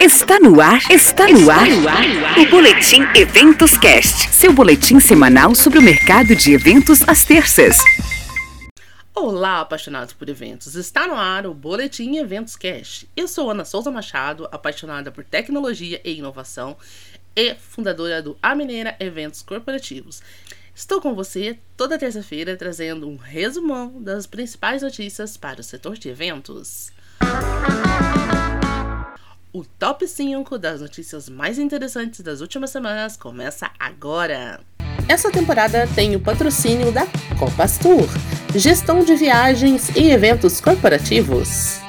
Está no ar, está no ar, o Boletim Eventos Cast, seu boletim semanal sobre o mercado de eventos às terças. Olá, apaixonados por eventos. Está no ar o Boletim Eventos Cast. Eu sou Ana Souza Machado, apaixonada por tecnologia e inovação e fundadora do A Mineira Eventos Corporativos. Estou com você toda terça-feira trazendo um resumão das principais notícias para o setor de eventos. O top 5 das notícias mais interessantes das últimas semanas começa agora. Essa temporada tem o patrocínio da Copas Tour, gestão de viagens e eventos corporativos.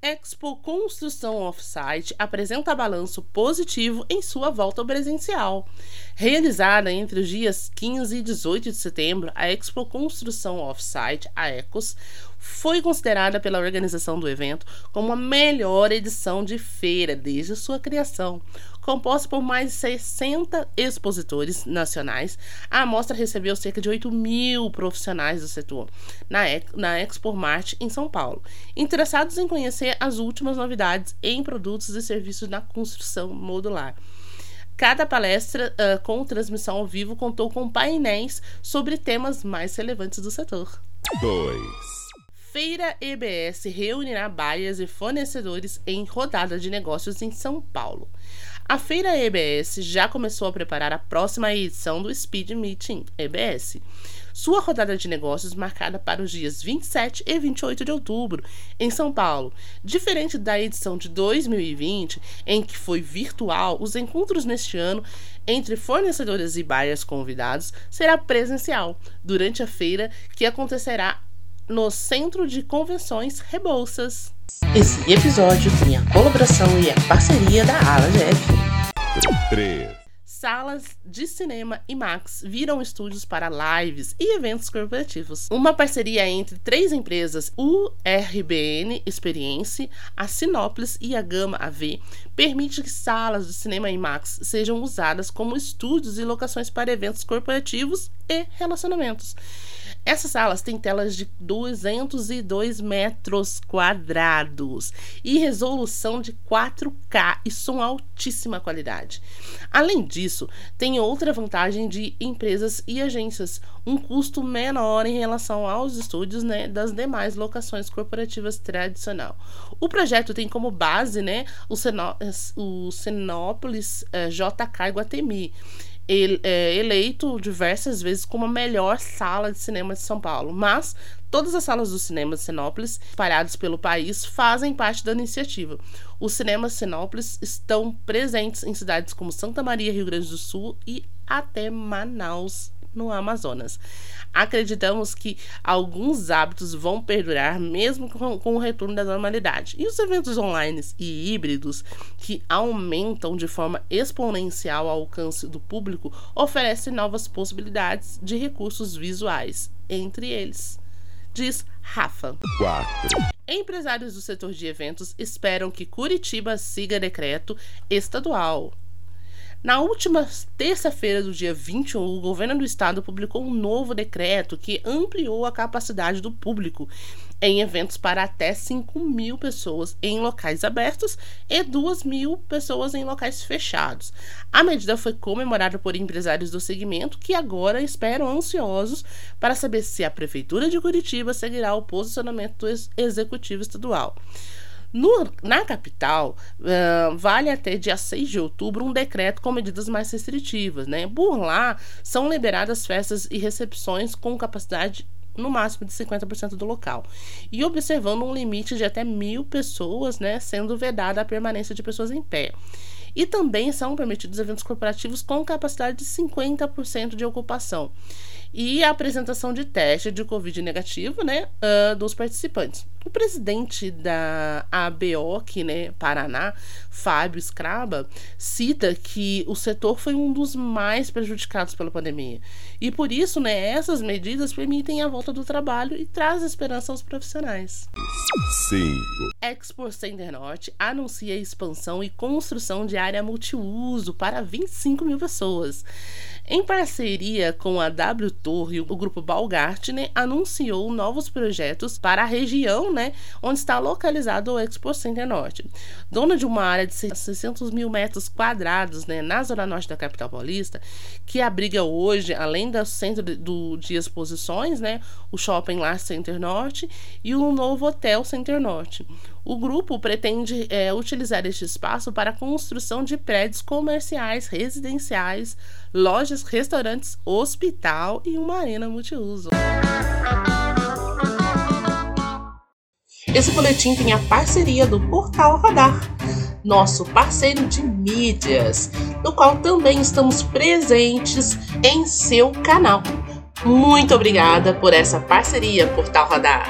Expo Construção Offsite apresenta balanço positivo em sua volta ao presencial. Realizada entre os dias 15 e 18 de setembro, a Expo Construção Offsite, a ECOS, foi considerada pela organização do evento como a melhor edição de feira desde sua criação. Composta por mais de 60 expositores nacionais, a amostra recebeu cerca de 8 mil profissionais do setor na, na em São Paulo, interessados em conhecer as últimas novidades em produtos e serviços na construção modular. Cada palestra uh, com transmissão ao vivo contou com painéis sobre temas mais relevantes do setor. 2. Feira EBS reunirá baias e fornecedores em rodada de negócios em São Paulo. A Feira EBS já começou a preparar a próxima edição do Speed Meeting EBS. Sua rodada de negócios marcada para os dias 27 e 28 de outubro, em São Paulo. Diferente da edição de 2020, em que foi virtual, os encontros neste ano entre fornecedores e baias convidados será presencial durante a feira que acontecerá no Centro de Convenções Rebouças. Esse episódio tem a colaboração e a parceria da Ala GF. 3. Salas de cinema e Max viram estúdios para lives e eventos corporativos. Uma parceria entre três empresas, o RBN Experience, a Sinoplis e a Gama AV, permite que salas de cinema e Max sejam usadas como estúdios e locações para eventos corporativos e relacionamentos. Essas salas têm telas de 202 metros quadrados e resolução de 4K e som altíssima qualidade. Além disso, tem outra vantagem de empresas e agências, um custo menor em relação aos estúdios né, das demais locações corporativas tradicional. O projeto tem como base né, o, Senó o Senópolis eh, JK Guatemi ele, é, eleito diversas vezes como a melhor sala de cinema de São Paulo, mas todas as salas do cinema Sinópolis, espalhadas pelo país, fazem parte da iniciativa. Os cinemas Sinópolis estão presentes em cidades como Santa Maria, Rio Grande do Sul e até Manaus, no Amazonas. Acreditamos que alguns hábitos vão perdurar mesmo com, com, o retorno da normalidade. E os eventos online e híbridos, que aumentam de forma exponencial o alcance do público, oferecem novas possibilidades de recursos visuais, entre eles. Diz Rafa. 4. Empresários do setor de eventos esperam que Curitiba siga decreto estadual na última terça-feira do dia 21, o governo do estado publicou um novo decreto que ampliou a capacidade do público em eventos para até 5 mil pessoas em locais abertos e 2 mil pessoas em locais fechados. A medida foi comemorada por empresários do segmento que agora esperam ansiosos para saber se a Prefeitura de Curitiba seguirá o posicionamento do executivo estadual. No, na capital, uh, vale até dia 6 de outubro um decreto com medidas mais restritivas. Né? Por lá, são liberadas festas e recepções com capacidade no máximo de 50% do local. E observando um limite de até mil pessoas, né, sendo vedada a permanência de pessoas em pé. E também são permitidos eventos corporativos com capacidade de 50% de ocupação e a apresentação de teste de Covid negativo né, uh, dos participantes. O presidente da ABOC, né, Paraná, Fábio Scraba, cita que o setor foi um dos mais prejudicados pela pandemia. E por isso, né, essas medidas permitem a volta do trabalho e traz esperança aos profissionais. Sim. Expo Center Norte anuncia a expansão e construção de área multiuso para 25 mil pessoas. Em parceria com a W Torre, o grupo Balgartner anunciou novos projetos para a região, né, onde está localizado o Expo Center Norte. Dona de uma área de 600 mil metros quadrados, né, na zona norte da capital paulista, que abriga hoje, além do centro do, de exposições, né, o Shopping Lar Center Norte e o novo Hotel Center Norte. O grupo pretende é, utilizar este espaço para a construção de prédios comerciais, residenciais, lojas, restaurantes, hospital e uma arena multiuso. Esse boletim tem a parceria do Portal Radar, nosso parceiro de mídias, no qual também estamos presentes em seu canal. Muito obrigada por essa parceria, Portal Radar.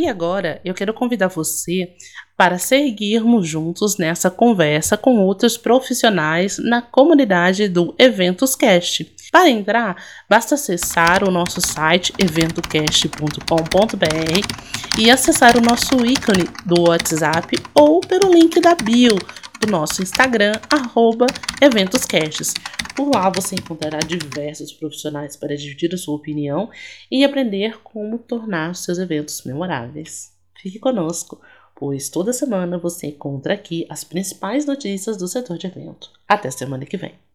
E agora eu quero convidar você para seguirmos juntos nessa conversa com outros profissionais na comunidade do Eventos Cast. Para entrar, basta acessar o nosso site eventocast.com.br e acessar o nosso ícone do WhatsApp ou pelo link da bio do nosso Instagram, arroba eventoscasts. Por lá você encontrará diversos profissionais para dividir a sua opinião e aprender como tornar seus eventos memoráveis. Fique conosco, pois toda semana você encontra aqui as principais notícias do setor de evento. Até semana que vem.